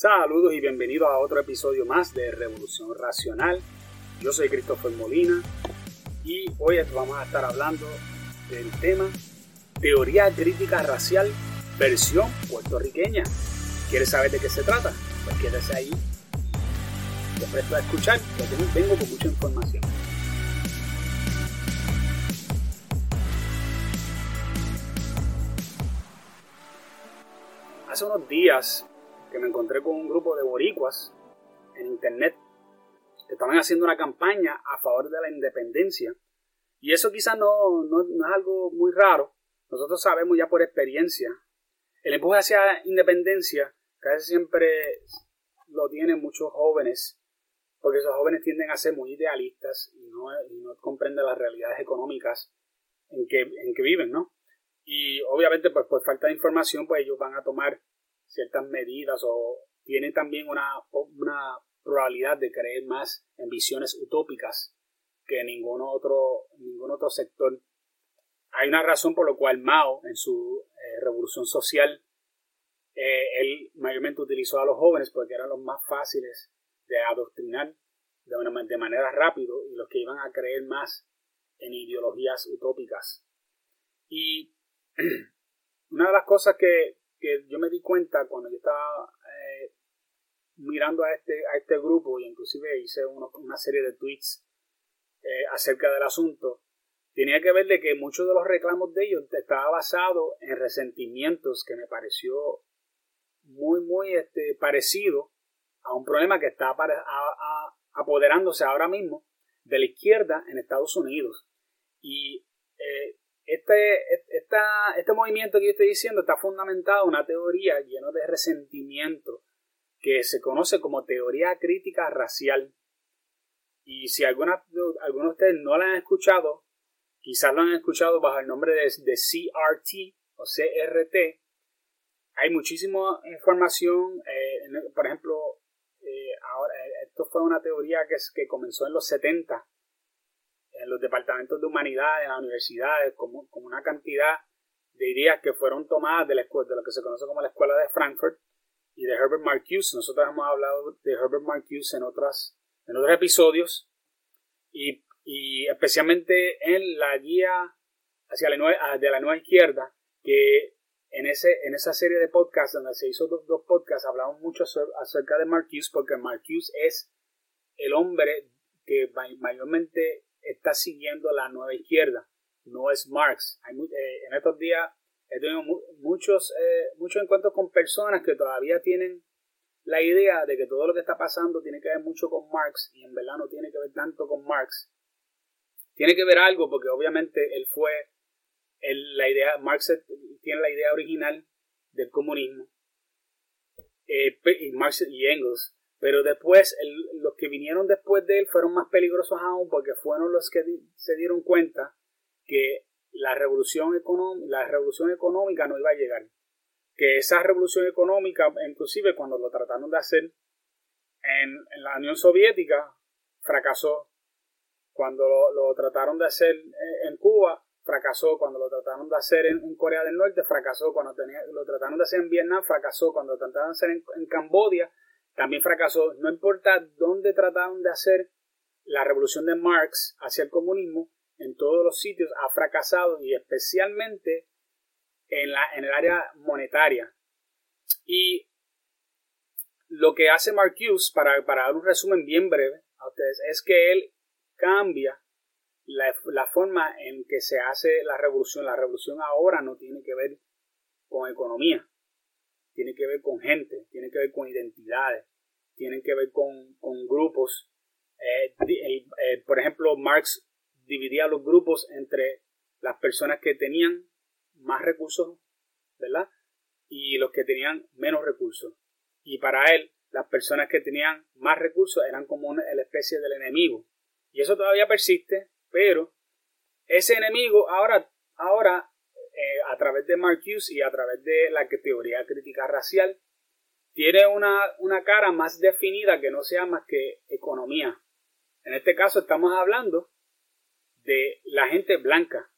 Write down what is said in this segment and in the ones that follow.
Saludos y bienvenidos a otro episodio más de Revolución Racional. Yo soy Christopher Molina y hoy vamos a estar hablando del tema Teoría Crítica Racial versión puertorriqueña. ¿Quieres saber de qué se trata? Pues quédese ahí te presto a escuchar porque vengo con mucha información. Hace unos días que me encontré con un grupo de boricuas en internet que estaban haciendo una campaña a favor de la independencia. Y eso quizás no, no, es algo muy raro. Nosotros sabemos ya por experiencia. El empuje hacia independencia casi siempre lo tienen muchos jóvenes, porque esos jóvenes tienden a ser muy idealistas y no, no comprenden las realidades económicas en que, en que viven, ¿no? Y obviamente, pues por falta de información, pues ellos van a tomar ciertas medidas o tienen también una, una probabilidad de creer más en visiones utópicas que ningún otro, ningún otro sector. Hay una razón por la cual Mao, en su eh, revolución social, eh, él mayormente utilizó a los jóvenes porque eran los más fáciles de adoctrinar de, una, de manera rápida y los que iban a creer más en ideologías utópicas. Y una de las cosas que, que yo me di cuenta cuando yo estaba eh, mirando a este, a este grupo y inclusive hice una serie de tweets eh, acerca del asunto, tenía que ver de que muchos de los reclamos de ellos estaba basado en resentimientos que me pareció muy, muy este, parecido a un problema que está apoderándose ahora mismo de la izquierda en Estados Unidos. Y eh, este, este movimiento que yo estoy diciendo está fundamentado en una teoría llena de resentimiento que se conoce como teoría crítica racial. Y si alguna, algunos de ustedes no la han escuchado, quizás lo han escuchado bajo el nombre de, de CRT o CRT. Hay muchísima información, eh, por ejemplo, eh, eh, esto fue una teoría que, que comenzó en los 70 en los departamentos de humanidades, en las universidades, como, como una cantidad de ideas que fueron tomadas de, la escuela, de lo que se conoce como la Escuela de Frankfurt y de Herbert Marcuse. Nosotros hemos hablado de Herbert Marcuse en, otras, en otros episodios y, y especialmente en la guía hacia la nueva, de la nueva izquierda, que en, ese, en esa serie de podcasts donde se hizo dos, dos podcasts hablamos mucho acerca de Marcuse porque Marcuse es el hombre que mayormente está siguiendo la nueva izquierda, no es Marx. Eh, en estos días he tenido muchos, eh, muchos encuentros con personas que todavía tienen la idea de que todo lo que está pasando tiene que ver mucho con Marx y en verdad no tiene que ver tanto con Marx. Tiene que ver algo porque obviamente él fue la idea, Marx tiene la idea original del comunismo eh, Marx y Engels pero después, los que vinieron después de él fueron más peligrosos aún porque fueron los que se dieron cuenta que la revolución, la revolución económica no iba a llegar. Que esa revolución económica, inclusive cuando lo trataron de hacer en, la Unión Soviética, fracasó. Cuando lo, trataron de hacer en Cuba, fracasó. Cuando lo trataron de hacer en, Corea del Norte, fracasó. Cuando lo trataron de hacer en Vietnam, fracasó. Cuando lo trataron de hacer en Cambodia, también fracasó. No importa dónde trataron de hacer la revolución de Marx hacia el comunismo, en todos los sitios ha fracasado y especialmente en, la, en el área monetaria. Y lo que hace Marcuse, para, para dar un resumen bien breve a ustedes, es que él cambia la, la, forma en que se hace la revolución. La revolución ahora no tiene que ver con economía tiene que ver con gente, tiene que ver con identidades, tiene que ver con, grupos. Eh, eh, por ejemplo, Marx dividía los grupos entre las personas que tenían más recursos, ¿verdad? Y los que tenían menos recursos. Y para él, las personas que tenían más recursos eran como una, la especie del enemigo. Y eso todavía persiste, pero ese enemigo ahora, ahora eh, a través de Marcuse y a través de la teoría crítica racial, tiene una, una cara más definida que no sea más que economía. En este caso estamos hablando de la gente blanca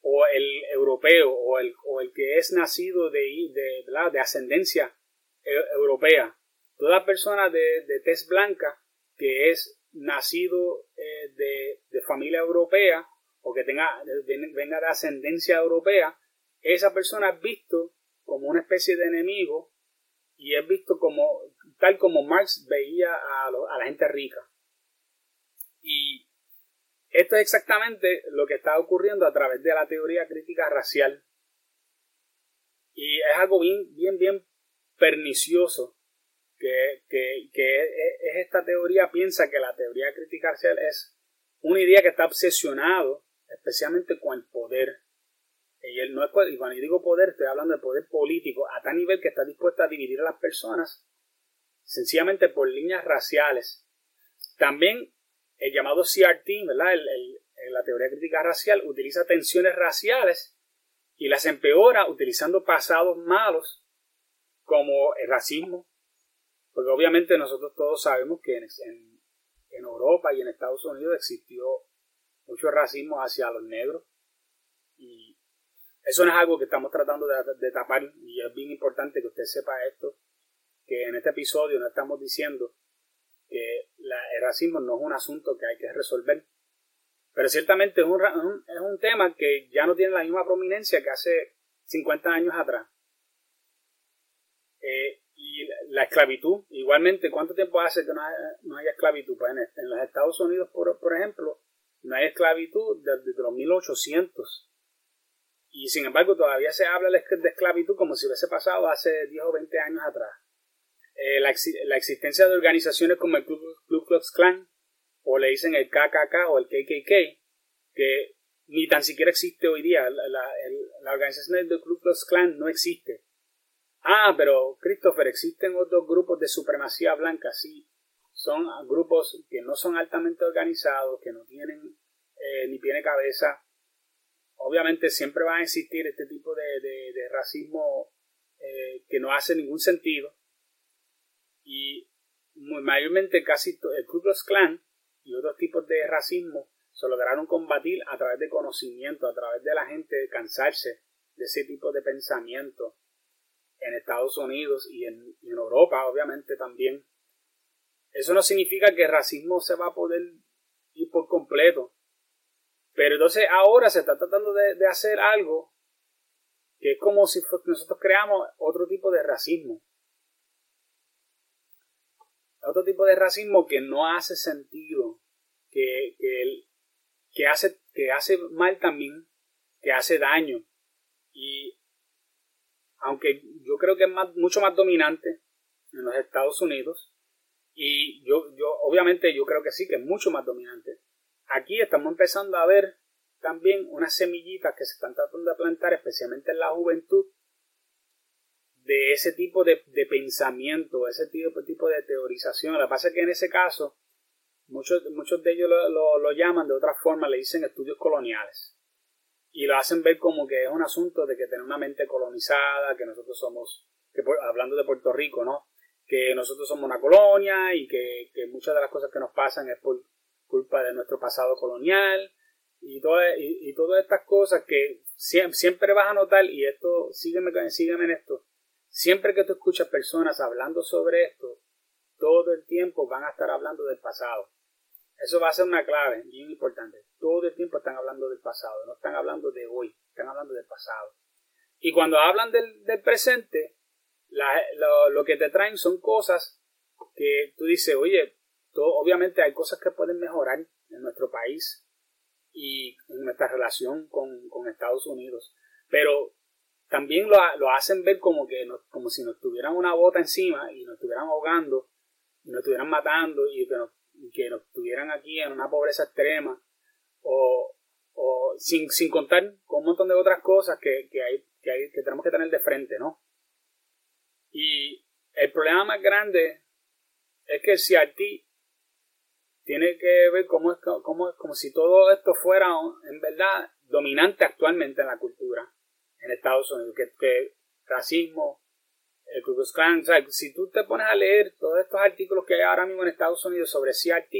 o el europeo o el, o el que es nacido de, de, de ascendencia e, europea toda persona de, de tez blanca que es nacido eh, de, de, familia europea o que tenga, venga de ascendencia europea, esa persona es visto como una especie de enemigo y es visto como tal como Marx veía a, la gente rica. Y esto es exactamente lo que está ocurriendo a través de la teoría crítica racial. Y es algo bien, bien, bien pernicioso que, es, esta teoría piensa que la teoría crítica racial es una idea que está obsesionado especialmente con el poder. Y, él no es, y cuando yo digo poder, estoy hablando de poder político a tal nivel que está dispuesto a dividir a las personas sencillamente por líneas raciales. También el llamado CRT, ¿verdad? la teoría crítica racial utiliza tensiones raciales y las empeora utilizando pasados malos como el racismo, porque obviamente nosotros todos sabemos que en, Europa y en Estados Unidos existió mucho racismo hacia los negros y eso no es algo que estamos tratando de, tapar y es bien importante que usted sepa esto, que en este episodio no estamos diciendo que el racismo no es un asunto que hay que resolver, pero ciertamente es un, es un tema que ya no tiene la misma prominencia que hace 50 años atrás. Eh, y la esclavitud, igualmente, ¿cuánto tiempo hace que no, hay, haya esclavitud? Pues en, los Estados Unidos, por, ejemplo, no hay esclavitud desde, los 1800. Y sin embargo, todavía se habla de esclavitud como si hubiese pasado hace 10 o 20 años atrás. Eh, la, existencia de organizaciones como el Ku Klux Klan, o le dicen el KKK o el KKK, que ni tan siquiera existe hoy día. La, la organización del Ku Klux Klan no existe. Ah, pero Christopher, existen otros grupos de supremacía blanca, sí. Son grupos que no son altamente organizados, que no tienen eh, ni tiene cabeza. Obviamente siempre va a existir este tipo de, racismo eh, que no hace ningún sentido. Y mayormente casi el Ku Klux Klan y otros tipos de racismo se lograron combatir a través de conocimiento, a través de la gente cansarse de ese tipo de pensamiento en Estados Unidos y en, Europa, obviamente también. Eso no significa que el racismo se va a poder ir por completo. Pero entonces ahora se está tratando de, hacer algo que es como si nosotros creamos otro tipo de racismo. Otro tipo de racismo que no hace sentido, que, que, hace, que hace mal también, que hace daño. Y aunque yo creo que es mucho más dominante en los Estados Unidos, y yo, yo, obviamente yo creo que sí, que es mucho más dominante. Aquí estamos empezando a ver también unas semillitas que se están tratando de plantar, especialmente en la juventud, de ese tipo de, pensamiento, ese tipo, tipo, de teorización. Lo que pasa es que en ese caso, muchos, muchos de ellos lo, lo llaman de otra forma, le dicen estudios coloniales y lo hacen ver como que es un asunto de que tener una mente colonizada, que nosotros somos, que hablando de Puerto Rico, ¿no? Que nosotros somos una colonia y que, muchas de las cosas que nos pasan es por culpa de nuestro pasado colonial y, y, todas estas cosas que siempre, vas a notar, y esto, sígueme, sígueme en esto, siempre que tú escuchas personas hablando sobre esto, todo el tiempo van a estar hablando del pasado. Eso va a ser una clave bien importante. Todo el tiempo están hablando del pasado, no están hablando de hoy, están hablando del pasado. Y cuando hablan del, presente, lo, que te traen son cosas que tú dices, oye, obviamente hay cosas que pueden mejorar en nuestro país y en nuestra relación con, Estados Unidos. Pero también lo, hacen ver como que como si nos tuvieran una bota encima y nos estuvieran ahogando y nos estuvieran matando y que nos que nos tuvieran aquí en una pobreza extrema o, sin, contar con un montón de otras cosas que, que, hay, que tenemos que tener de frente, ¿no? Y el problema más grande es que el CRT tiene que ver cómo es, como, como si todo esto fuera en verdad dominante actualmente en la cultura en Estados Unidos, que, que racismo, el Ku Klux Klan. O sea, si tú te pones a leer todos estos artículos que hay ahora mismo en Estados Unidos sobre CRT,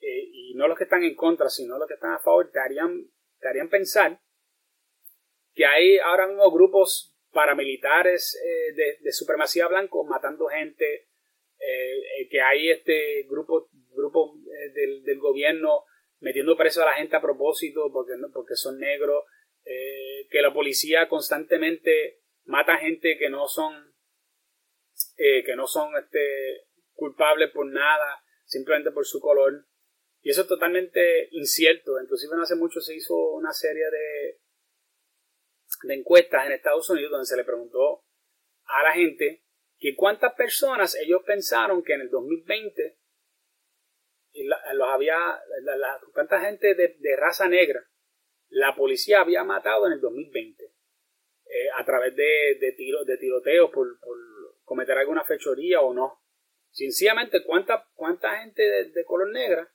eh, y no los que están en contra, sino los que están a favor, te harían, te harían pensar que hay ahora mismo grupos paramilitares eh, de, supremacía blanco matando gente, que hay este grupo, grupo eh, del, del, gobierno metiendo preso a la gente a propósito porque, porque son negros, eh, que la policía constantemente mata gente que no son eh, que no son este, culpables por nada, simplemente por su color. Y eso es totalmente incierto. Inclusive no hace mucho se hizo una serie de, de encuestas en Estados Unidos donde se le preguntó a la gente que cuántas personas ellos pensaron que en el 2020 los había, la, cuánta gente de, raza negra la policía había matado en el 2020 eh, a través de, de, tiro, de tiroteos por, por, cometer alguna fechoría o no. Sencillamente, ¿cuánta, cuánta gente de, color negra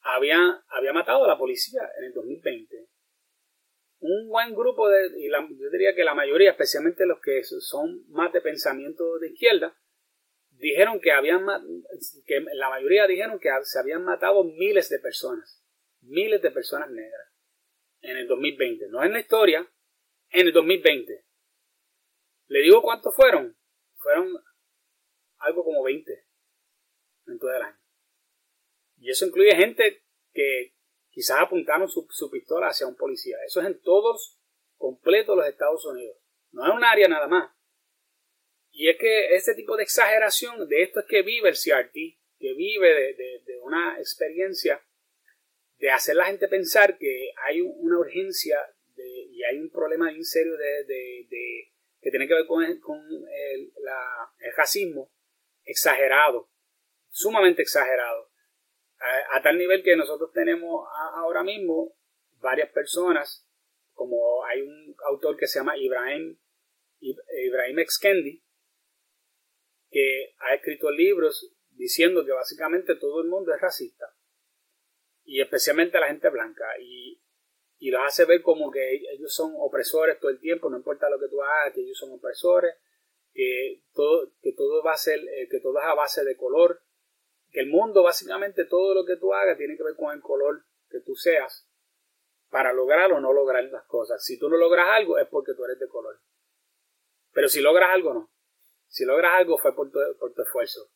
había, había matado a la policía en el 2020? Un buen grupo de, y yo diría que la mayoría, especialmente los que son más de pensamiento de izquierda, dijeron que habían, que la mayoría dijeron que se habían matado miles de personas, miles de personas negras en el 2020, no en la historia, en el 2020. ¿Le digo cuántos fueron? Fueron algo como 20 en todo el año. Y eso incluye gente que quizás apuntaron su, pistola hacia un policía. Eso es en todos completos los Estados Unidos. No es un área nada más. Y es que este tipo de exageración, de esto es que vive el CRT, que vive de, una experiencia de hacer la gente pensar que hay una urgencia y hay un problema bien serio de, que tiene que ver con, el, el racismo exagerado, sumamente exagerado a, tal nivel que nosotros tenemos ahora mismo varias personas, como hay un autor que se llama Ibrahim, Ibrahim Exkendi, que ha escrito libros diciendo que básicamente todo el mundo es racista, y especialmente la gente blanca, y, y los hace ver como que ellos son opresores todo el tiempo, no importa lo que tú hagas, que ellos son opresores, que todo, que todo va a ser, eh, que todo es a base de color, que el mundo, básicamente, todo lo que tú hagas tiene que ver con el color que tú seas para lograr o no lograr las cosas. Si tú no logras algo es porque tú eres de color. Pero si logras algo, no. Si logras algo fue por tu, por tu esfuerzo.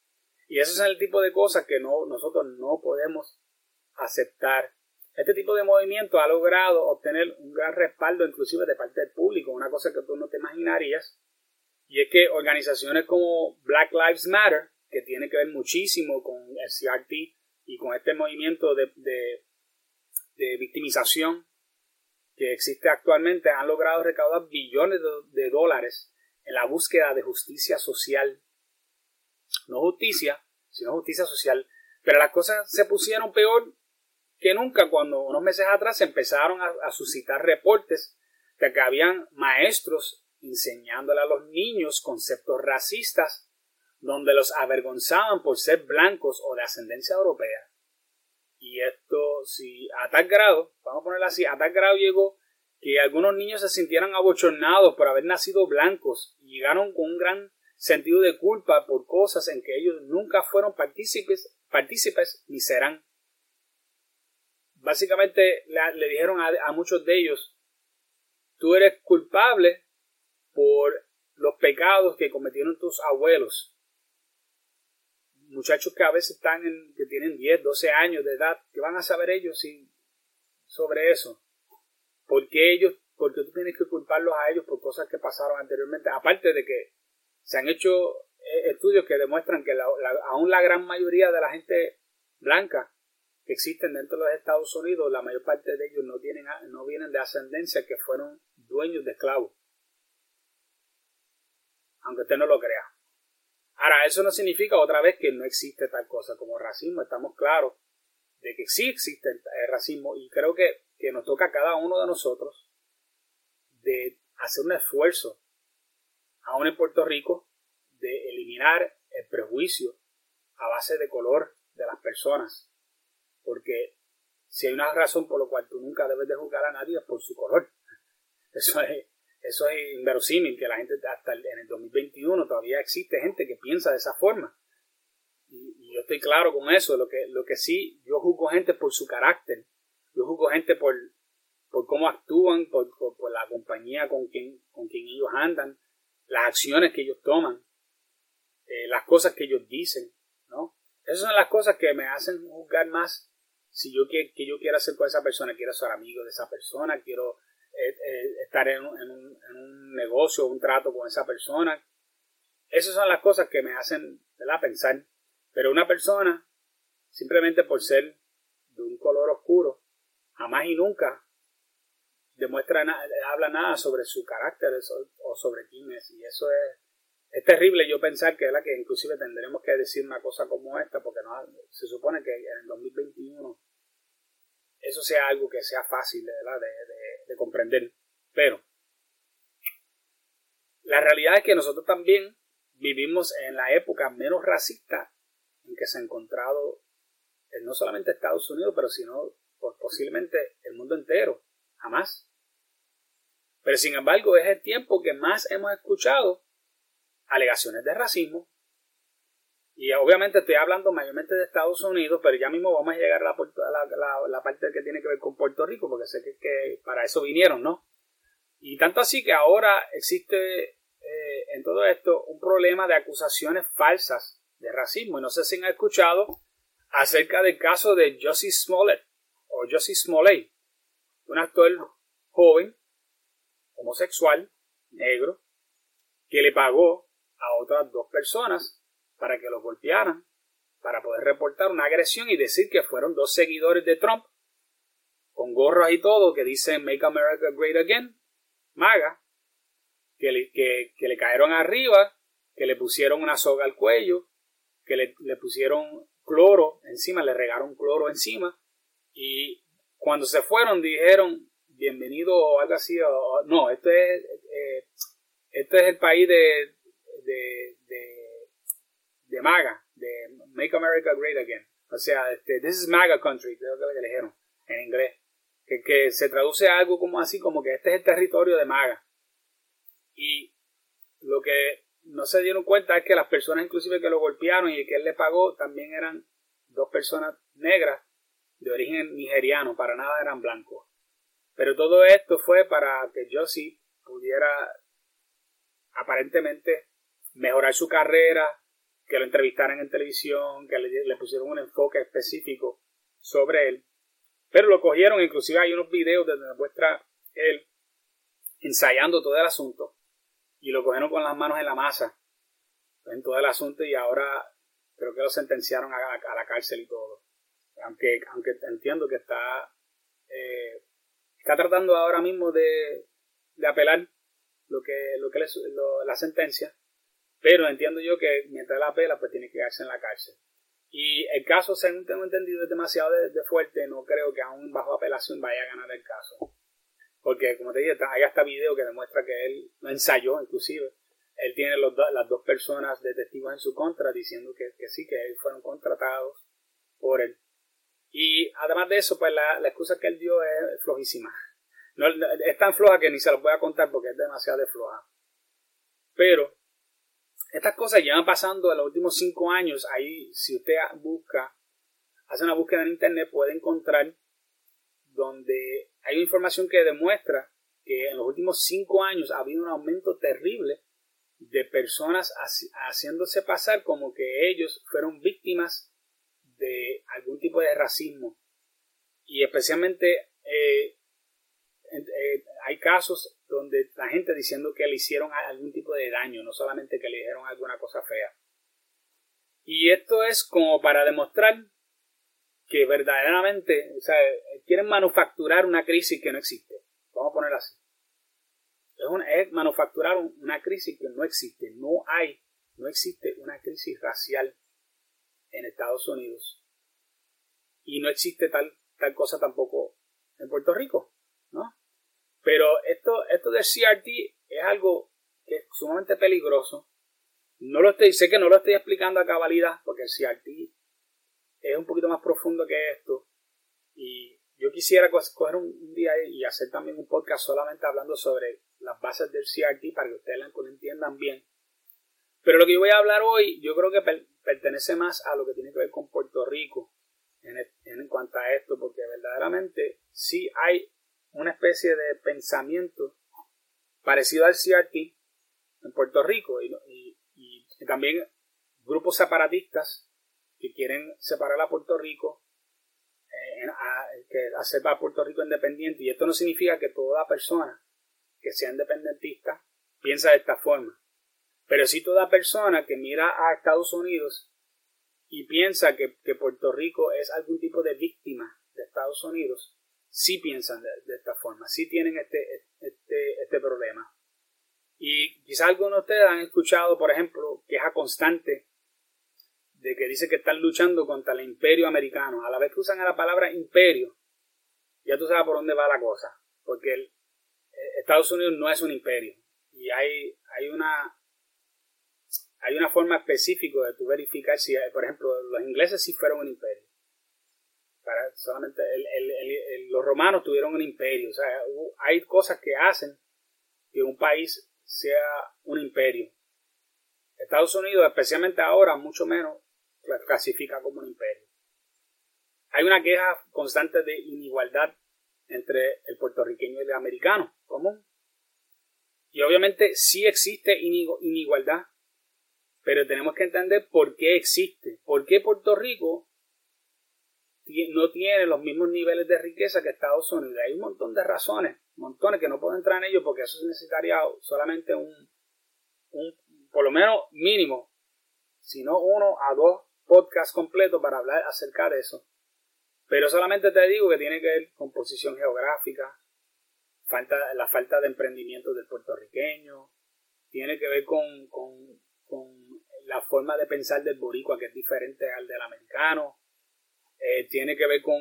Y eso es el tipo de cosas que no, nosotros no podemos aceptar. Este tipo de movimiento ha logrado obtener un gran respaldo inclusive de parte del público, una cosa que tú no te imaginarías. Y es que organizaciones como Black Lives Matter que tiene que ver muchísimo con el CRT y con este movimiento de, de, victimización que existe actualmente, han logrado recaudar billones de, dólares en la búsqueda de justicia social. No justicia, sino justicia social. Pero las cosas se pusieron peor que nunca cuando unos meses atrás empezaron a, a suscitar reportes de que habían maestros enseñándole a los niños conceptos racistas donde los avergonzaban por ser blancos o de ascendencia europea. Y esto, si a tal grado, vamos a ponerlo así, a tal grado llegó que algunos niños se sintieran abochornados por haber nacido blancos y llegaron con un gran sentido de culpa por cosas en que ellos nunca fueron partícipes, partícipes ni serán. Básicamente le, dijeron a, a muchos de ellos, tú eres culpable por los pecados que cometieron tus abuelos muchachos que a veces están en, que tienen 10, 12 años de edad, ¿qué van a saber ellos si, sobre eso? ¿Por qué ellos, porque tú tienes que culparlos a ellos por cosas que pasaron anteriormente? Aparte de que se han hecho eh, estudios que demuestran que aún la gran mayoría de la gente blanca que existen dentro de los Estados Unidos, la mayor parte de ellos no, tienen, no vienen de ascendencia que fueron dueños de esclavos. Aunque usted no lo crea. Ahora, eso no significa otra vez que no existe tal cosa como racismo. Estamos claros de que sí existe el racismo y creo que, que nos toca a cada uno de nosotros de hacer un esfuerzo, aún en Puerto Rico, de eliminar el prejuicio a base de color de las personas. Porque si hay una razón por la cual tú nunca debes de juzgar a nadie es por su color. Eso es, eso es inverosímil, que la gente hasta en el 2021 todavía existe gente que piensa de esa forma. Y, yo estoy claro con eso. Lo que, lo que sí, yo juzgo gente por su carácter. Yo juzgo gente por, por cómo actúan, por, por, la compañía con quien, con quien ellos andan, las acciones que ellos toman, eh, las cosas que ellos dicen, ¿no? Esas son las cosas que me hacen juzgar más si yo que, que yo quiero hacer con esa persona, quiero ser amigo de esa persona, quiero estar en un, en, un, en un, negocio, un trato con esa persona. Esas son las cosas que me hacen pensar. Pero una persona, simplemente por ser de un color oscuro, jamás y nunca demuestra nada, habla nada sobre su carácter o sobre quién es. Y eso es, es terrible yo pensar que, la que inclusive tendremos que decir una cosa como esta, porque no, se supone que en el 2021 eso sea algo que sea fácil de, de, comprender. Pero la realidad es que nosotros también vivimos en la época menos racista en que se ha encontrado no solamente Estados Unidos, pero sino posiblemente el mundo entero. Jamás. Pero sin embargo es el tiempo que más hemos escuchado alegaciones de racismo. Y obviamente estoy hablando mayormente de Estados Unidos, pero ya mismo vamos a llegar a la, parte que tiene que ver con Puerto Rico, porque sé que, para eso vinieron, ¿no? Y tanto así que ahora existe eh, en todo esto un problema de acusaciones falsas de racismo. Y no sé si han escuchado acerca del caso de Josie Smollett, o Josie Smollett, un actor joven, homosexual, negro, que le pagó a otras dos personas para que lo golpearan, para poder reportar una agresión y decir que fueron dos seguidores de Trump, con gorras y todo, que dicen Make America Great Again, MAGA, que le, que, le cayeron arriba, que le pusieron una soga al cuello, que le, le pusieron cloro encima, le regaron cloro encima, y cuando se fueron dijeron bienvenido o algo así, o, no, esto es, eh, este es el país de, de, MAGA, de Make America Great Again. O sea, este, this is MAGA country, creo que le dijeron en inglés. Que, que se traduce algo como así, como que este es el territorio de MAGA. Y lo que no se dieron cuenta es que las personas inclusive que lo golpearon y que él le pagó también eran dos personas negras de origen nigeriano, para nada eran blancos. Pero todo esto fue para que Josie pudiera aparentemente mejorar su carrera, que lo entrevistaran en televisión, que le, pusieron un enfoque específico sobre él. Pero lo cogieron, inclusive hay unos videos donde muestra él ensayando todo el asunto y lo cogieron con las manos en la masa en todo el asunto y ahora creo que lo sentenciaron a, la cárcel y todo. Aunque, entiendo que está, eh, está tratando ahora mismo de, apelar lo que, lo que la sentencia, pero entiendo yo que mientras la apela, pues tiene que quedarse en la cárcel. Y el caso, según tengo entendido, es demasiado de, fuerte, no creo que aún bajo apelación vaya a ganar el caso. Porque, como te dije, hay hasta video que demuestra que él lo ensayó, inclusive. Él tiene las dos personas de testigos en su contra diciendo que, sí, que él fueron contratados por él. Y además de eso, pues la, excusa que él dio es flojísima. No, es tan floja que ni se los voy a contar porque es demasiado floja. Pero estas cosas llevan pasando en los últimos cinco años. Ahí, si usted busca, hace una búsqueda en internet, puede encontrar donde hay información que demuestra que en los últimos cinco años ha habido un aumento terrible de personas haciéndose pasar como que ellos fueron víctimas de algún tipo de racismo. Y especialmente eh, eh, hay casos donde la gente diciendo que le hicieron algún tipo de daño, no solamente que le dijeron alguna cosa fea. Y esto es como para demostrar que verdaderamente, o sea, quieren manufacturar una crisis que no existe. Vamos a poner así. Es, manufacturar una crisis que no existe. No hay, no existe una crisis racial en Estados Unidos. Y no existe tal, tal cosa tampoco en Puerto Rico. Pero esto, esto del CRT es algo que es sumamente peligroso. No lo estoy, sé que no lo estoy explicando a cabalidad, porque el CRT es un poquito más profundo que esto. Y yo quisiera coger un, día y hacer también un podcast solamente hablando sobre las bases del CRT para que ustedes lo entiendan bien. Pero lo que yo voy a hablar hoy, yo creo que pertenece más a lo que tiene que ver con Puerto Rico en, en cuanto a esto, porque verdaderamente sí hay una especie de pensamiento parecido al CRT en Puerto Rico y, también grupos separatistas que quieren separar a Puerto Rico, eh, que hacer a Puerto Rico independiente. Y esto no significa que toda persona que sea independentista piensa de esta forma. Pero sí toda persona que mira a Estados Unidos y piensa que, Puerto Rico es algún tipo de víctima de Estados Unidos, sí piensan de, esta forma, sí tienen este, este, este problema. Y quizás algunos de ustedes han escuchado, por ejemplo, queja constante de que dice que están luchando contra el imperio americano. A la vez que usan la palabra imperio, ya tú sabes por dónde va la cosa. Porque eh, Estados Unidos no es un imperio. Y hay, hay una hay una forma específica de tu verificar si, por ejemplo, los ingleses sí fueron un imperio. Solamente los romanos tuvieron un imperio. O sea, hay cosas que hacen que un país sea un imperio. Estados Unidos, especialmente ahora, mucho menos, clasifica como un imperio. Hay una queja constante de inigualdad entre el puertorriqueño y el americano común. Y obviamente sí existe inigualdad pero tenemos que entender por qué existe, por qué Puerto Rico no tiene los mismos niveles de riqueza que Estados Unidos. Hay un montón de razones, montones que no puedo entrar en ellos porque eso necesitaría solamente un, un por lo menos mínimo, si no uno a dos podcasts completos para hablar acerca de eso. Pero solamente te digo que tiene que ver con posición geográfica, falta, la falta de emprendimiento del puertorriqueño, tiene que ver con, con, con la forma de pensar del boricua que es diferente al del americano. Eh, tiene que ver con,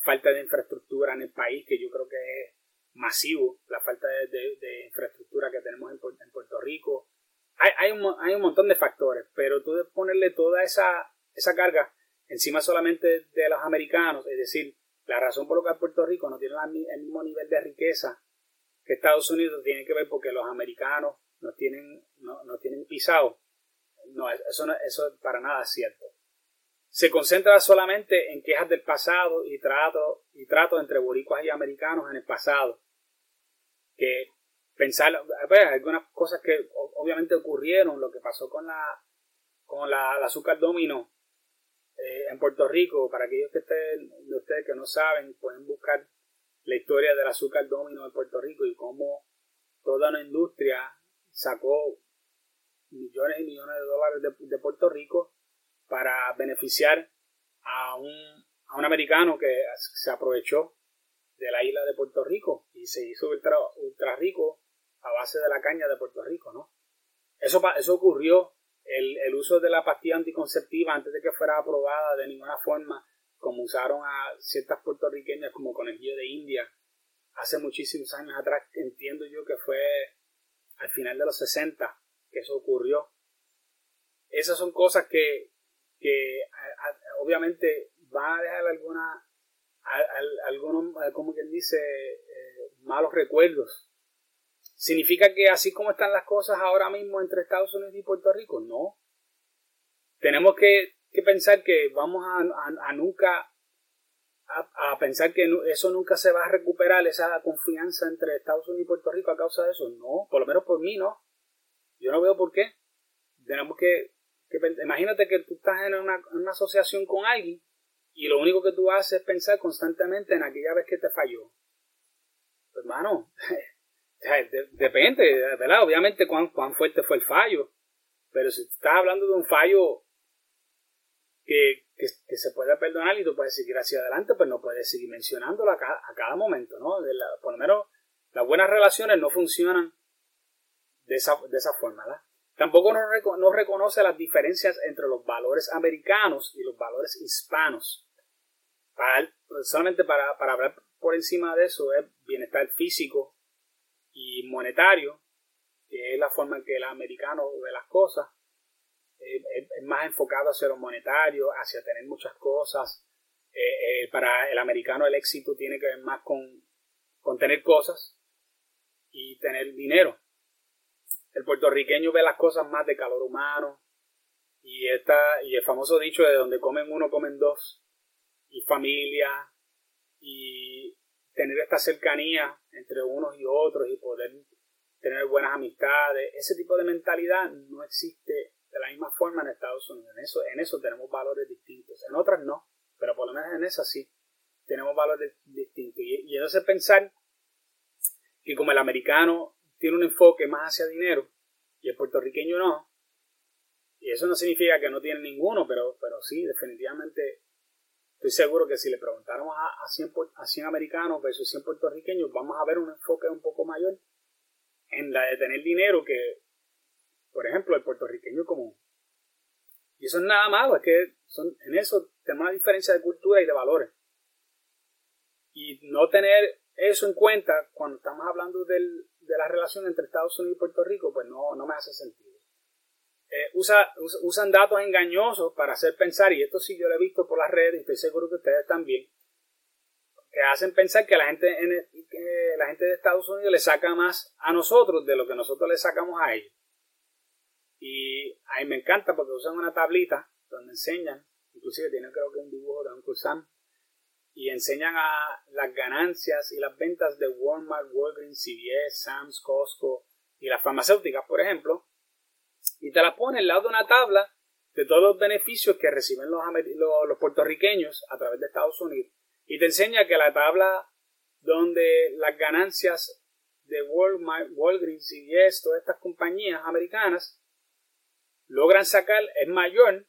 falta de infraestructura en el país, que yo creo que es masivo, la falta de, infraestructura que tenemos en, Puerto Rico. Hay, hay, un, hay, un, montón de factores, pero tú debes ponerle toda esa, esa carga encima solamente de los americanos, es decir, la razón por la que Puerto Rico no tiene el mismo nivel de riqueza que Estados Unidos tiene que ver porque los americanos no tienen, no, no tienen pisado no, eso, no, eso para nada es cierto. Se concentra solamente en quejas del pasado y trato, y trato entre boricuas y americanos en el pasado. Que pensar, ver, algunas cosas que obviamente ocurrieron, lo que pasó con la, con la, azúcar domino eh, en Puerto Rico, para aquellos que estén, de ustedes que no saben, pueden buscar la historia del azúcar domino en Puerto Rico y cómo toda una industria sacó millones y millones de dólares de, Puerto Rico para beneficiar a un, a un americano que se aprovechó de la isla de Puerto Rico y se hizo ultra, ultra rico a base de la caña de Puerto Rico, ¿no? Eso, eso ocurrió, el, el, uso de la pastilla anticonceptiva antes de que fuera aprobada de ninguna forma, como usaron a ciertas puertorriqueñas como conejillo de India hace muchísimos años atrás, entiendo yo que fue al final de los 60, que eso ocurrió. Esas son cosas que, obviamente van a dejar alguna, algunos, eh, como quien dice, eh, malos recuerdos. ¿Significa que así como están las cosas ahora mismo entre Estados Unidos y Puerto Rico? No. Tenemos que, pensar que vamos a, nunca a, pensar que eso nunca se va a recuperar, esa confianza entre Estados Unidos y Puerto Rico a causa de eso. No, por lo menos por mí no. Yo no veo por qué. Tenemos que, imagínate que tú estás en una, asociación con alguien y lo único que tú haces es pensar constantemente en aquella vez que te falló. Pues, hermano, depende, ¿verdad? Obviamente cuán, cuán fuerte fue el fallo. Pero si estás hablando de un fallo que, se puede perdonar y tú puedes seguir hacia adelante, pues no puedes seguir mencionándolo a cada, momento, ¿no? por lo menos las buenas relaciones no funcionan de esa, de esa forma. Tampoco no, reconoce las diferencias entre los valores americanos y los valores hispanos. solamente para, hablar por encima de eso es bienestar físico y monetario, que es la forma en que el americano ve las cosas. es, más enfocado hacia lo monetario, hacia tener muchas cosas. Eh, eh, para el americano el éxito tiene que ver más con, con tener cosas y tener dinero. El puertorriqueño ve las cosas más de calor humano y, esta, y el famoso dicho de donde comen uno, comen dos, y familia, y tener esta cercanía entre unos y otros y poder tener buenas amistades. Ese tipo de mentalidad no existe de la misma forma en Estados Unidos. En eso, en eso tenemos valores distintos. En otras no, pero por lo menos en esas sí tenemos valores distintos. Y, y entonces pensar que como el americano tiene un enfoque más hacia dinero y el puertorriqueño no, y eso no significa que no tiene ninguno, pero, pero sí, definitivamente estoy seguro que si le preguntáramos a, a, 100, a 100 americanos versus 100 puertorriqueños, vamos a ver un enfoque un poco mayor en la de tener dinero que, por ejemplo, el puertorriqueño común. Y eso es nada malo, es que son, en eso tenemos una diferencia de cultura y de valores. Y no tener eso en cuenta cuando estamos hablando del, de la relación entre Estados Unidos y Puerto Rico, pues no, no me hace sentido. Eh, usa, usan datos engañosos para hacer pensar, y esto sí yo lo he visto por las redes, y estoy seguro que ustedes también, que hacen pensar que la gente, en que la gente de Estados Unidos le saca más a nosotros de lo que nosotros le sacamos a ellos. Y a mí me encanta porque usan una tablita donde enseñan, inclusive tienen creo que un dibujo de un Sam, y enseñan a las ganancias y las ventas de Walmart, Walgreens, CVS, Sam's, Costco y las farmacéuticas, por ejemplo, y te las pone al lado de una tabla de todos los beneficios que reciben los, puertorriqueños a través de Estados Unidos. Y te enseña que la tabla donde las ganancias de Walmart, Walgreens, CVS, todas estas compañías americanas logran sacar es mayor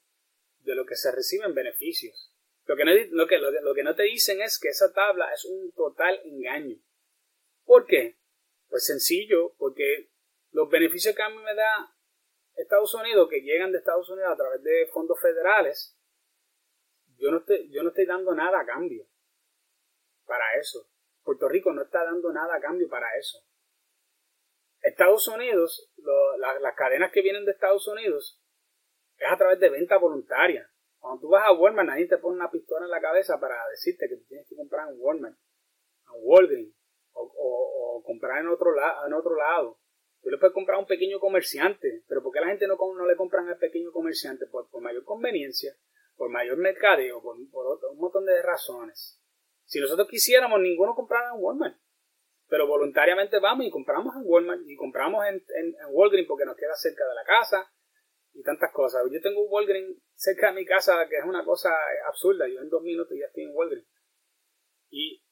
de lo que se recibe en beneficios. Lo que, no, lo, que, lo, que no te dicen es que esa tabla es un total engaño. ¿Por qué? Pues sencillo, porque los beneficios que a mí me da Estados Unidos, que llegan de Estados Unidos a través de fondos federales, yo no estoy, yo no estoy dando nada a cambio para eso. Puerto Rico no está dando nada a cambio para eso. Estados Unidos, las cadenas que vienen de Estados Unidos, es a través de venta voluntaria. Cuando tú vas a Walmart, nadie te pone una pistola en la cabeza para decirte que tienes que comprar en Walmart, en Walgreens, o, comprar en otro, en otro lado. Tú le puedes comprar a un pequeño comerciante, pero ¿por qué la gente no, no le compran al pequeño comerciante? Por, por mayor conveniencia, por mayor mercadeo, por, un montón de razones. Si nosotros quisiéramos, ninguno comprara en Walmart pero voluntariamente vamos y compramos en Walmart y compramos en, en, Walgreens porque nos queda cerca de la casa y tantas cosas. Yo tengo un Walgreens cerca de mi casa que es una cosa absurda. Yo en dos minutos ya estoy en Walgreens. Y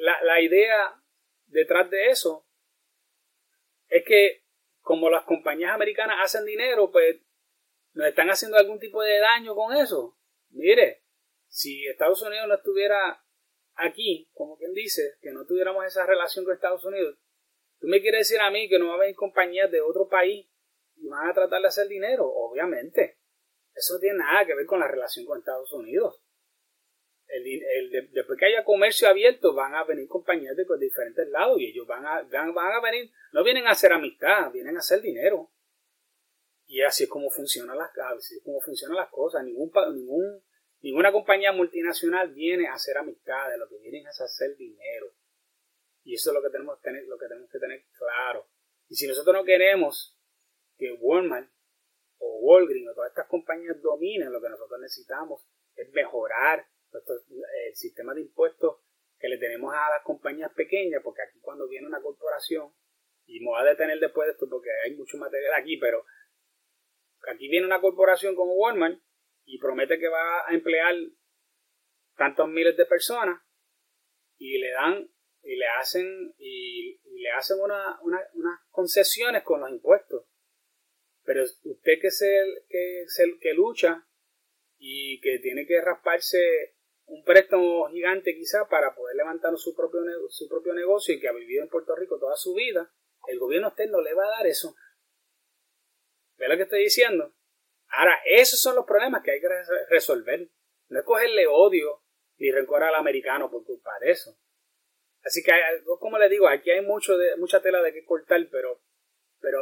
la, la idea detrás de eso es que como las compañías americanas hacen dinero, pues nos están haciendo algún tipo de daño con eso. Mire, si Estados Unidos no estuviera aquí, como quien dice, que no tuviéramos esa relación con Estados Unidos, tú me quieres decir a mí que no va a haber compañías de otro país y van a tratar de hacer dinero, obviamente. Eso no tiene nada que ver con la relación con Estados Unidos. después que haya comercio abierto, van a venir compañías de diferentes lados y ellos van a, van, a venir, no vienen a hacer amistad, vienen a hacer dinero. Y así es como funcionan las, así es como funcionan las cosas. Ningún, ningún Ninguna compañía multinacional viene a hacer amistades, lo que vienen es a hacer dinero. Y eso es lo que tenemos que tener, lo que, tenemos que tener claro. Y si nosotros no queremos que Walmart o Walgreens o todas estas compañías dominen, lo que nosotros necesitamos es mejorar el sistema de impuestos que le tenemos a las compañías pequeñas, porque aquí cuando viene una corporación, y me voy a detener después de esto porque hay mucho material aquí, pero aquí viene una corporación como Walmart y promete que va a emplear tantos miles de personas y le dan y le hacen y, le hacen una, unas concesiones con los impuestos pero usted que es el que, que lucha y que tiene que rasparse un préstamo gigante quizá para poder levantar su propio, su propio negocio y que ha vivido en Puerto Rico toda su vida, el gobierno usted no le va a dar eso. ¿Ve lo que estoy diciendo? Ahora, esos son los problemas que hay que resolver. No es cogerle odio ni rencor al americano por culpa de eso. Así que, como le digo, aquí hay mucho de, mucha tela de que cortar, pero, pero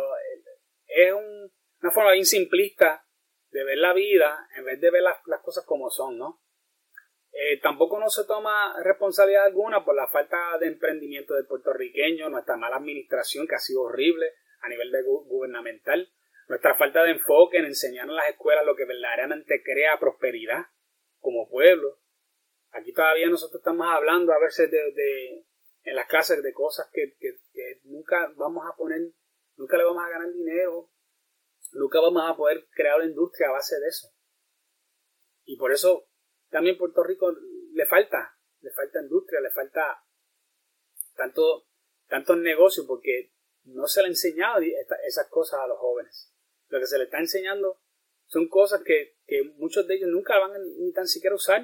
es una forma bien simplista de ver la vida en vez de ver las, cosas como son, ¿no? Eh, tampoco no se toma responsabilidad alguna por la falta de emprendimiento del puertorriqueño, nuestra mala administración que ha sido horrible a nivel de gubernamental nuestra falta de enfoque en enseñar en las escuelas lo que verdaderamente crea prosperidad como pueblo. Aquí todavía nosotros estamos hablando a veces de, en las clases de cosas que, nunca vamos a poner, nunca le vamos a ganar dinero. nunca vamos a poder crear una industria a base de eso. Y por eso también Puerto Rico le falta, le falta industria, le falta tanto, tantos negocios, porque no se le ha enseñado esas cosas a los jóvenes. Lo que se le está enseñando son cosas que, muchos de ellos nunca van a ni tan siquiera usar.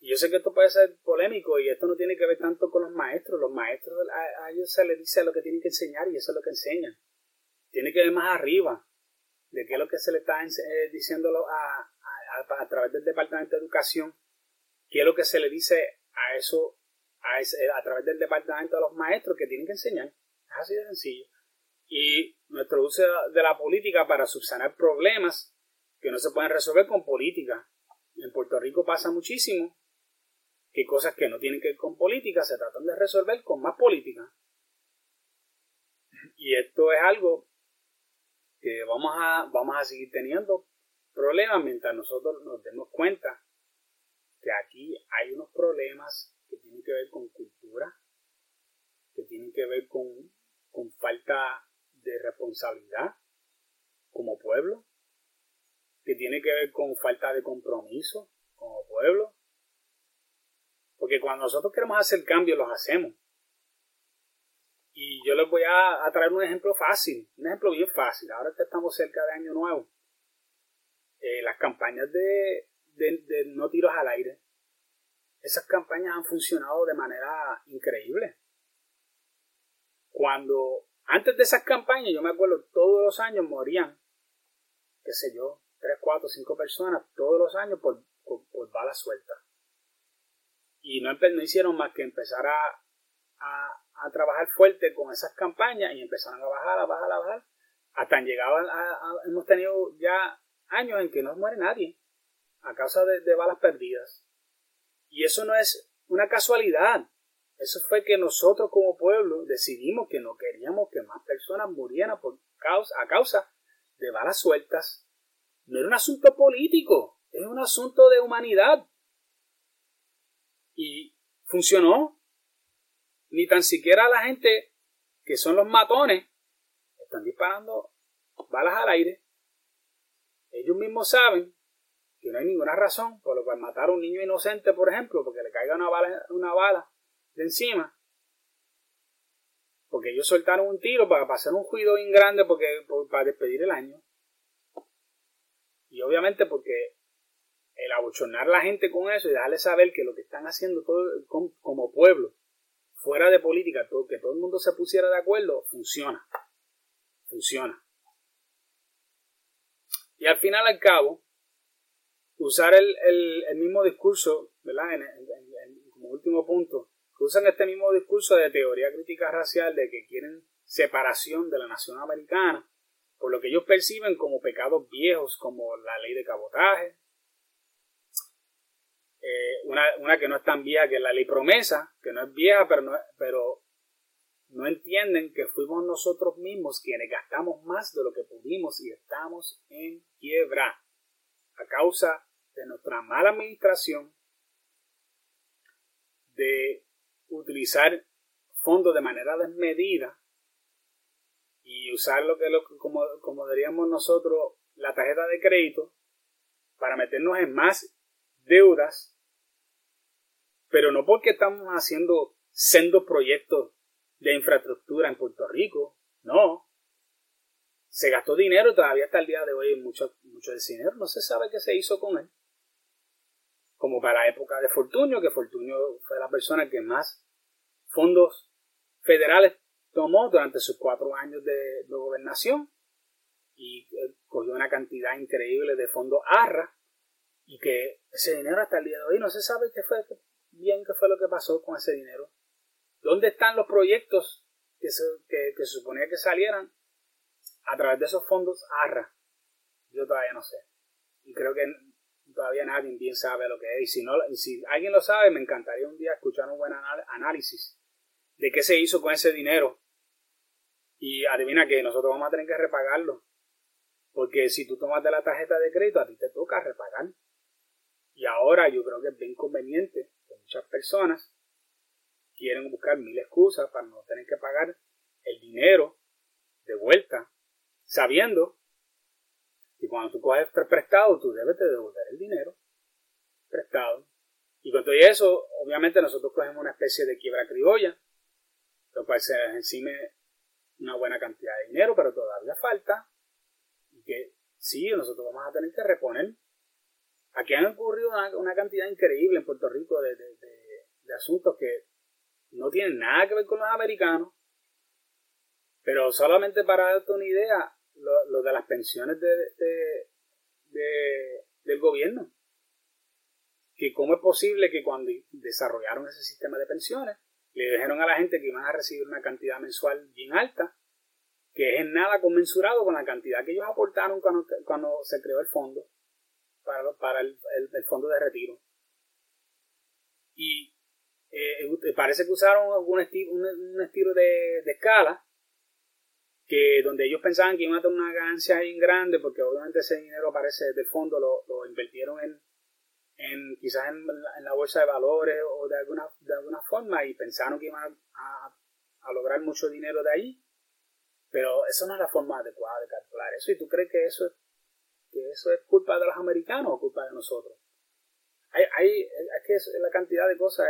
Y yo sé que esto puede ser polémico y esto no tiene que ver tanto con los maestros. Los maestros, a, ellos se les dice lo que tienen que enseñar y eso es lo que enseñan. Tiene que ver más arriba de qué es lo que se le está eh, diciendo a, a, través del Departamento de Educación, qué es lo que se le dice a eso a, a través del Departamento de los maestros que tienen que enseñar. Es así de sencillo. Y nuestro uso de la política para subsanar problemas que no se pueden resolver con política. En Puerto Rico pasa muchísimo que cosas que no tienen que ver con política se tratan de resolver con más política. Y esto es algo que vamos a, vamos a seguir teniendo problemas mientras nosotros nos demos cuenta que aquí hay unos problemas que tienen que ver con cultura, que tienen que ver con, con falta de responsabilidad como pueblo, que tiene que ver con falta de compromiso como pueblo. Porque cuando nosotros queremos hacer cambios, los hacemos. Y yo les voy a, traer un ejemplo fácil, un ejemplo bien fácil. Ahora que estamos cerca de Año Nuevo, eh, las campañas de, de no tiros al aire, esas campañas han funcionado de manera increíble. Cuando antes de esas campañas, yo me acuerdo, todos los años morían, qué sé yo, tres, cuatro, cinco personas todos los años por, por, balas sueltas. Y no, no, hicieron más que empezar a, a, trabajar fuerte con esas campañas y empezaron a bajar, a bajar, a bajar. Hasta llegaban a, hemos tenido ya años en que no muere nadie a causa de balas perdidas. Y eso no es una casualidad. Eso fue que nosotros como pueblo decidimos que no queríamos que más personas murieran por causa, a causa de balas sueltas. No era un asunto político, es un asunto de humanidad. Y funcionó. Ni tan siquiera la gente que son los matones están disparando balas al aire. Ellos mismos saben que no hay ninguna razón por lo cual matar a un niño inocente, por ejemplo, porque le caiga una bala, una bala de encima. Porque ellos soltaron un tiro para pasar un juicio bien grande porque, para despedir el año. Y obviamente porque el abochornar a la gente con eso y dejarle saber que lo que están haciendo todo, como pueblo, fuera de política, que todo el mundo se pusiera de acuerdo, funciona. Funciona. Y al final, al cabo, usar el, mismo discurso, ¿verdad? como último punto, usan este mismo discurso de teoría crítica racial de que quieren separación de la nación americana, por lo que ellos perciben como pecados viejos, como la ley de cabotaje, eh, una, que no es tan vieja que la ley promesa, que no es vieja, pero no, pero no entienden que fuimos nosotros mismos quienes gastamos más de lo que pudimos y estamos en quiebra. A causa de nuestra mala administración, de utilizar fondos de manera desmedida y usar lo que lo, como, como diríamos nosotros la tarjeta de crédito para meternos en más deudas, pero no porque estamos haciendo sendos proyectos de infraestructura en Puerto Rico, no. Se gastó dinero todavía hasta el día de hoy mucho, mucho de dinero, no se sabe qué se hizo con él. Como para la época de Fortunio, que Fortunio fue la persona que más fondos federales tomó durante sus cuatro años de, gobernación y eh, cogió una cantidad increíble de fondos ARRA y que ese dinero hasta el día de hoy no se sabe qué fue bien qué fue lo que pasó con ese dinero. ¿Dónde están los proyectos que se, que, se suponía que salieran a través de esos fondos ARRA? Yo todavía no sé. Y creo que todavía nadie bien sabe lo que es. Y si, no, si alguien lo sabe, me encantaría un día escuchar un buen análisis de qué se hizo con ese dinero. Y adivina que nosotros vamos a tener que repagarlo. Porque si tú tomas de la tarjeta de crédito, a ti te toca repagar. Y ahora yo creo que es bien conveniente que muchas personas quieren buscar mil excusas para no tener que pagar el dinero de vuelta, sabiendo Y cuando tú coges prestado, tú debes de devolver el dinero prestado. Y con todo eso, obviamente nosotros cogemos una especie de quiebra criolla, lo cual se encime una buena cantidad de dinero, pero todavía falta. Y que sí, nosotros vamos a tener que reponer. Aquí han ocurrido una, cantidad increíble en Puerto Rico de, asuntos que no tienen nada que ver con los americanos. Pero solamente para darte una idea, lo, de las pensiones de, del gobierno. Que cómo es posible que cuando desarrollaron ese sistema de pensiones, le dijeron a la gente que iban a recibir una cantidad mensual bien alta, que es en nada conmensurado con la cantidad que ellos aportaron cuando, se creó el fondo, para, el, fondo de retiro. Y eh, parece que usaron un, estilo, un, estilo de, escala que donde ellos pensaban que iban a tener una ganancia bien grande porque obviamente ese dinero parece del fondo lo invirtieron en, en quizás en la, bolsa de valores o de alguna, de alguna forma y pensaron que iban a, lograr mucho dinero de ahí, pero eso no es la forma adecuada de calcular eso. ¿Y tú crees que eso, que eso es culpa de los americanos o culpa de nosotros? Hay, hay, es que la cantidad de cosas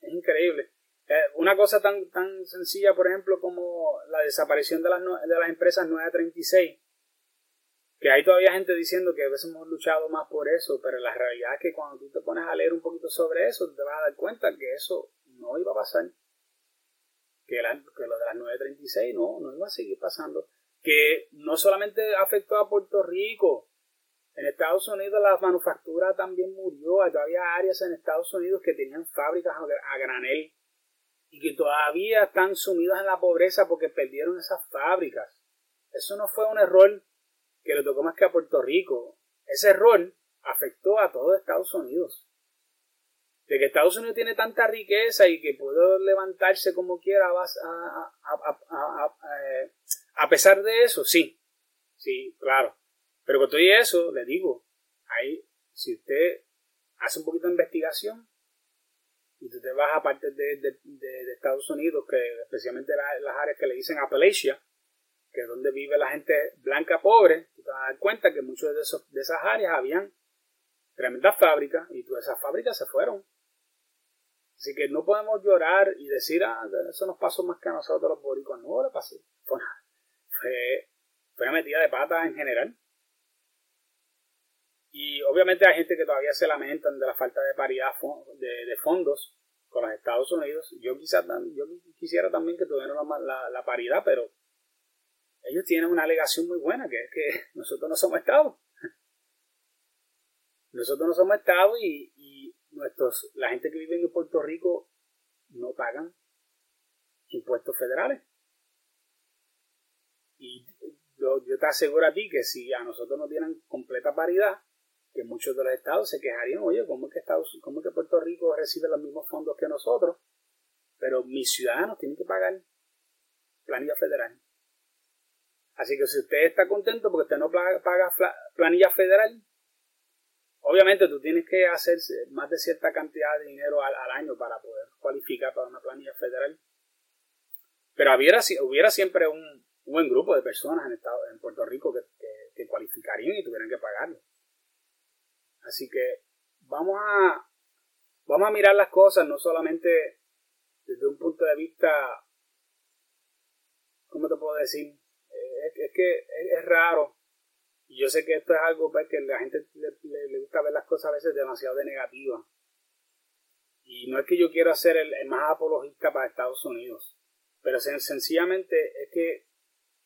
es, increíble. Eh, una cosa tan, tan sencilla, por ejemplo, como la desaparición de las, de las empresas 936, que hay todavía gente diciendo que a veces hemos luchado más por eso, pero la realidad es que cuando tú te pones a leer un poquito sobre eso, te vas a dar cuenta que eso no iba a pasar. Que, que lo de las 936 no, no iba a seguir pasando. Que no solamente afectó a Puerto Rico, en Estados Unidos la manufactura también murió. Había áreas en Estados Unidos que tenían fábricas a granel y que todavía están sumidas en la pobreza porque perdieron esas fábricas. Eso no fue un error que le tocó más que a Puerto Rico. Ese error afectó a todo Estados Unidos. De que Estados Unidos tiene tanta riqueza y que puede levantarse como quiera a, eh, pesar de eso, sí, sí, claro. Pero con todo eso, le digo, ahí, si usted hace un poquito de investigación y usted va a partes de, Estados Unidos, que especialmente las áreas que le dicen Appalachia, que es donde vive la gente blanca pobre, tú te vas a dar cuenta que muchas de, esos, de esas áreas habían tremendas fábricas y todas esas fábricas se fueron. Así que no podemos llorar y decir, ah, eso nos pasó más que a nosotros los boricuas. No le pasó. Fue, fue una metida de pata en general. Y obviamente hay gente que todavía se lamentan de la falta de paridad de, fondos con los Estados Unidos. Yo, quizá, yo quisiera también que tuvieran la paridad, pero ellos tienen una alegación muy buena, que es que nosotros no somos Estado. Nosotros no somos Estado y, nuestros, la gente que vive en Puerto Rico no pagan impuestos federales. Y yo, te aseguro a ti que si a nosotros nos dieran completa paridad, que muchos de los estados se quejarían, oye, ¿cómo es que, Estados, cómo es que Puerto Rico recibe los mismos fondos que nosotros? Pero mis ciudadanos tienen que pagar planilla federal. Así que si usted está contento porque usted no paga planilla federal, obviamente tú tienes que hacer más de cierta cantidad de dinero al, año para poder cualificar para una planilla federal. Pero hubiera, hubiera siempre un, buen grupo de personas en, Estado, en Puerto Rico que, cualificarían y tuvieran que pagarlo. Así que vamos a, vamos a mirar las cosas no solamente desde un punto de vista, ¿cómo te puedo decir? es, que es, raro. Yo sé que esto es algo pues, que la gente le, gusta ver las cosas a veces demasiado de negativa. Y no es que yo quiera ser el, más apologista para Estados Unidos, pero sencillamente es que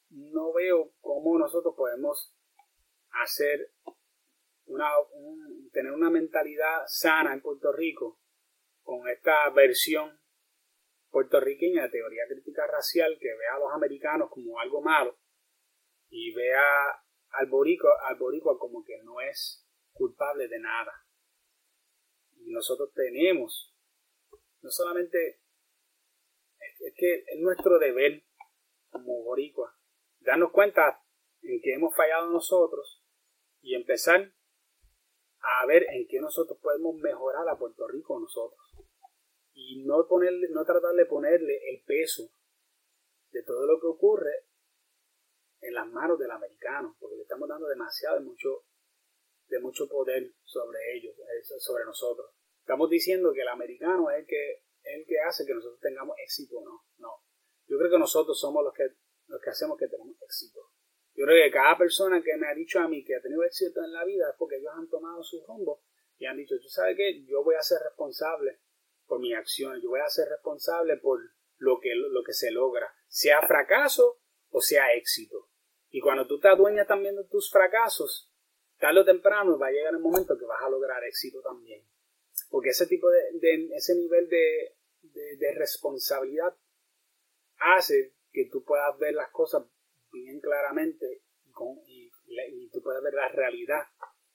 no veo cómo nosotros podemos hacer una, tener una mentalidad sana en Puerto Rico con esta versión puertorriqueña de teoría crítica racial que ve a los americanos como algo malo y vea al boricua, al boricua como que no es culpable de nada. Y nosotros tenemos, no solamente, es que es nuestro deber como boricua, darnos cuenta en que hemos fallado nosotros y empezar a ver en qué nosotros podemos mejorar a Puerto Rico nosotros. Y no, ponerle, no tratar de ponerle el peso de todo lo que ocurre en las manos del americano, porque le estamos dando demasiado de mucho, de mucho poder sobre ellos, sobre nosotros. Estamos diciendo que el americano es el que, el que hace que nosotros tengamos éxito o no. No. Yo creo que nosotros somos los que, los que hacemos que tenemos éxito. Yo creo que cada persona que me ha dicho a mí que ha tenido éxito en la vida es porque ellos han tomado su rumbo y han dicho, tú sabes qué, yo voy a ser responsable por mis acciones, yo voy a ser responsable por lo que, lo que se logra, sea fracaso o sea éxito. Y cuando tú te adueñas también de tus fracasos, tarde o temprano va a llegar el momento que vas a lograr éxito también. Porque ese tipo de, ese nivel de, de responsabilidad hace que tú puedas ver las cosas bien claramente y, y, tú puedes ver la realidad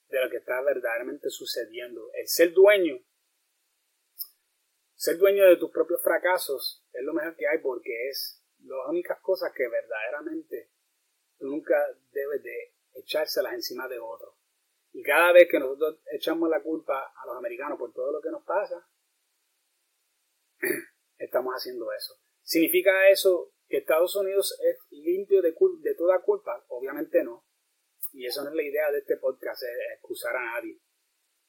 de lo que está verdaderamente sucediendo. El ser dueño, ser dueño de tus propios fracasos es lo mejor que hay porque es las únicas cosas que verdaderamente tú nunca debes de echárselas encima de otro. Y cada vez que nosotros echamos la culpa a los americanos por todo lo que nos pasa, estamos haciendo eso. ¿Significa eso que Estados Unidos es limpio de, de toda culpa? Obviamente no. Y eso no es la idea de este podcast, es excusar a nadie.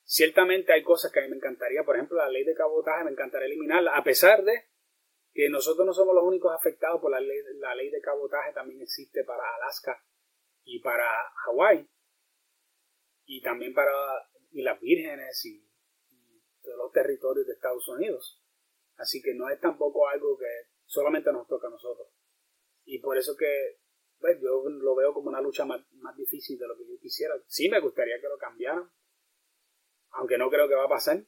Ciertamente hay cosas que a mí me encantaría, por ejemplo, la ley de cabotaje me encantaría eliminarla, a pesar de que nosotros no somos los únicos afectados por la ley, la ley de cabotaje, también existe para Alaska y para Hawái, y también para y las vírgenes y, todos los territorios de Estados Unidos. Así que no es tampoco algo que solamente nos toca a nosotros. Y por eso que pues, yo lo veo como una lucha más, difícil de lo que yo quisiera. Sí me gustaría que lo cambiaran, aunque no creo que va a pasar.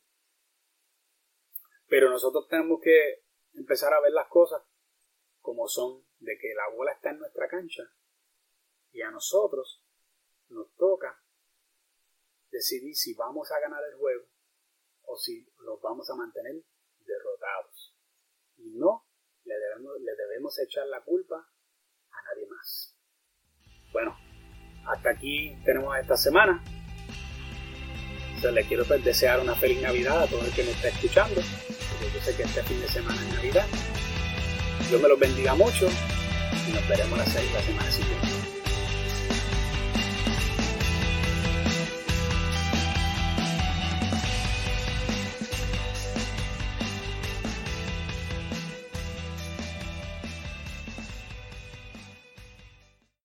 Pero nosotros tenemos que empezar a ver las cosas como son, de que la bola está en nuestra cancha y a nosotros nos toca decidir si vamos a ganar el juego o si los vamos a mantener derrotados. Y no le debemos, le debemos echar la culpa a nadie más. Bueno, hasta aquí tenemos esta semana. Entonces, le quiero pues, desear una feliz Navidad a todo el que me está escuchando, yo sé que este fin de semana es Navidad. Dios me los bendiga mucho y nos veremos la, la semana siguiente.